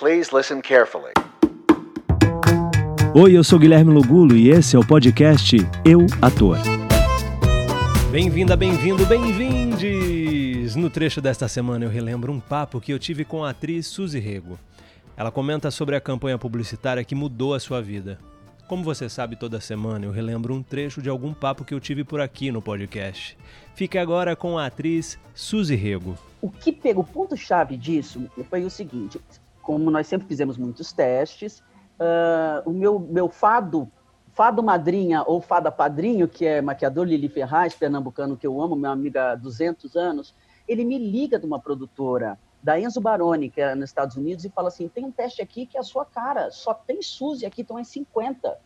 Please listen carefully. Oi, eu sou Guilherme Lugulo e esse é o podcast Eu Ator. Bem-vinda, bem-vindo, bem-vindes! No trecho desta semana eu relembro um papo que eu tive com a atriz Suzy Rego. Ela comenta sobre a campanha publicitária que mudou a sua vida. Como você sabe, toda semana eu relembro um trecho de algum papo que eu tive por aqui no podcast. Fique agora com a atriz Suzy Rego. O que pegou o ponto-chave disso foi o seguinte: como nós sempre fizemos muitos testes, uh, o meu, meu fado, fado madrinha ou fada padrinho, que é maquiador Lili Ferraz, pernambucano que eu amo, minha amiga há 200 anos, ele me liga de uma produtora da Enzo Baroni, que é nos Estados Unidos, e fala assim: tem um teste aqui que é a sua cara, só tem Suzy aqui, então é 50.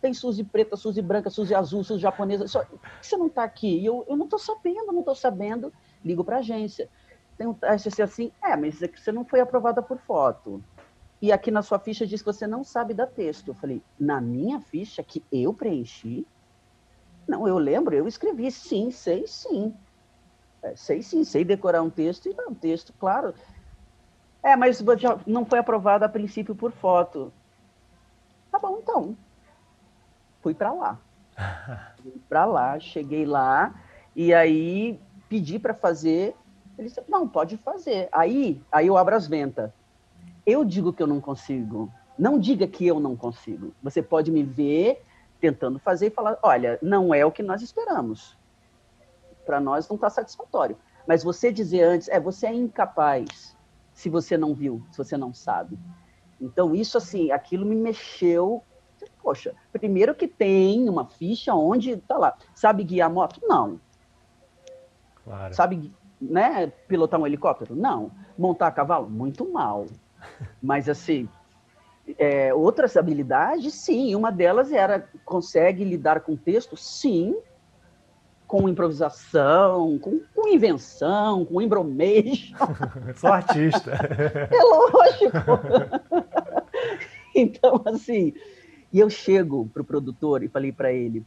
Tem Suzy preta, Suzy branca, Suzy azul, Suzy japonesa. Só, por que você não está aqui? E eu, eu não estou sabendo, não estou sabendo. Ligo para a agência tem um teste assim, é, mas você não foi aprovada por foto. E aqui na sua ficha diz que você não sabe dar texto. Eu falei, na minha ficha que eu preenchi? Não, eu lembro, eu escrevi, sim, sei sim. É, sei sim, sei decorar um texto e dar um texto, claro. É, mas não foi aprovada a princípio por foto. Tá bom, então. Fui para lá. Fui para lá, cheguei lá e aí pedi para fazer ele disse, não, pode fazer. Aí, aí eu abro as ventas. Eu digo que eu não consigo. Não diga que eu não consigo. Você pode me ver tentando fazer e falar, olha, não é o que nós esperamos. Para nós não está satisfatório. Mas você dizer antes, é, você é incapaz se você não viu, se você não sabe. Então, isso, assim, aquilo me mexeu. Poxa, primeiro que tem uma ficha onde, tá lá, sabe guiar moto? Não. Claro. Sabe né, pilotar um helicóptero? Não. Montar cavalo? Muito mal. Mas, assim, é, outras habilidades, sim. Uma delas era, consegue lidar com texto? Sim. Com improvisação, com, com invenção, com embromation. Sou artista. É lógico. então, assim, e eu chego para o produtor e falei para ele,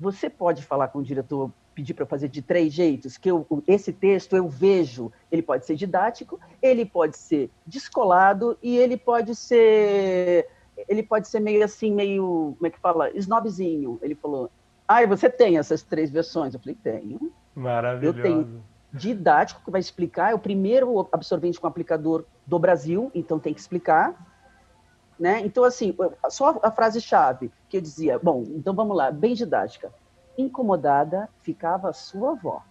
você pode falar com o diretor pedir para fazer de três jeitos, que eu, esse texto eu vejo, ele pode ser didático, ele pode ser descolado e ele pode ser ele pode ser meio assim, meio, como é que fala, snobzinho. Ele falou: "Ah, você tem essas três versões?" Eu falei: "Tenho". Maravilhoso. Eu tenho didático que vai explicar, é o primeiro absorvente com aplicador do Brasil, então tem que explicar. Né? Então, assim, só a frase chave que eu dizia, bom, então vamos lá, bem didática incomodada ficava a sua avó.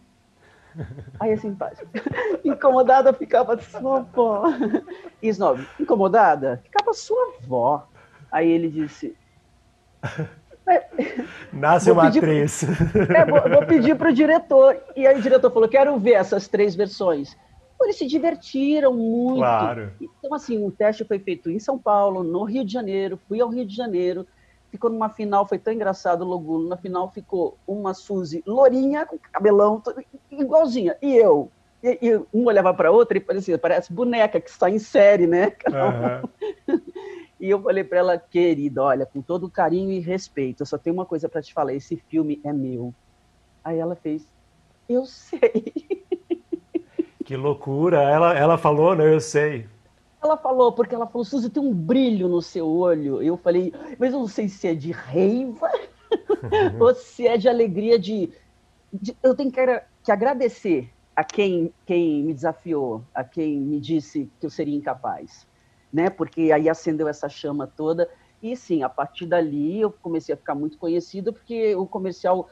Aí é simpático. incomodada ficava sua avó. E Snob, incomodada ficava a sua avó. Aí ele disse. Nasce uma atriz. é, vou, vou pedir para o diretor. E aí o diretor falou: quero ver essas três versões. Eles se divertiram muito. Claro. Então, assim, o teste foi feito em São Paulo, no Rio de Janeiro, fui ao Rio de Janeiro, ficou numa final, foi tão engraçado o Loguno, na final ficou uma Suzy lourinha, com cabelão, igualzinha, e eu. E, e um olhava para outra e parecia, parece boneca que está em série, né? Uhum. e eu falei para ela, querida, olha, com todo carinho e respeito, eu só tenho uma coisa para te falar, esse filme é meu. Aí ela fez, eu sei. Que loucura, ela, ela falou, né? Eu sei. Ela falou, porque ela falou, Suzy, tem um brilho no seu olho. Eu falei, mas eu não sei se é de raiva ou se é de alegria de. de eu tenho que, que, agradecer a quem, quem me desafiou, a quem me disse que eu seria incapaz. Né? Porque aí acendeu essa chama toda. E sim, a partir dali eu comecei a ficar muito conhecida, porque o comercial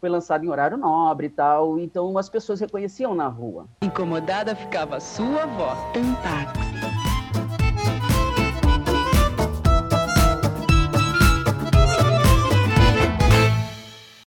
foi lançado em horário nobre e tal, então as pessoas reconheciam na rua. Incomodada ficava sua avó. Táxi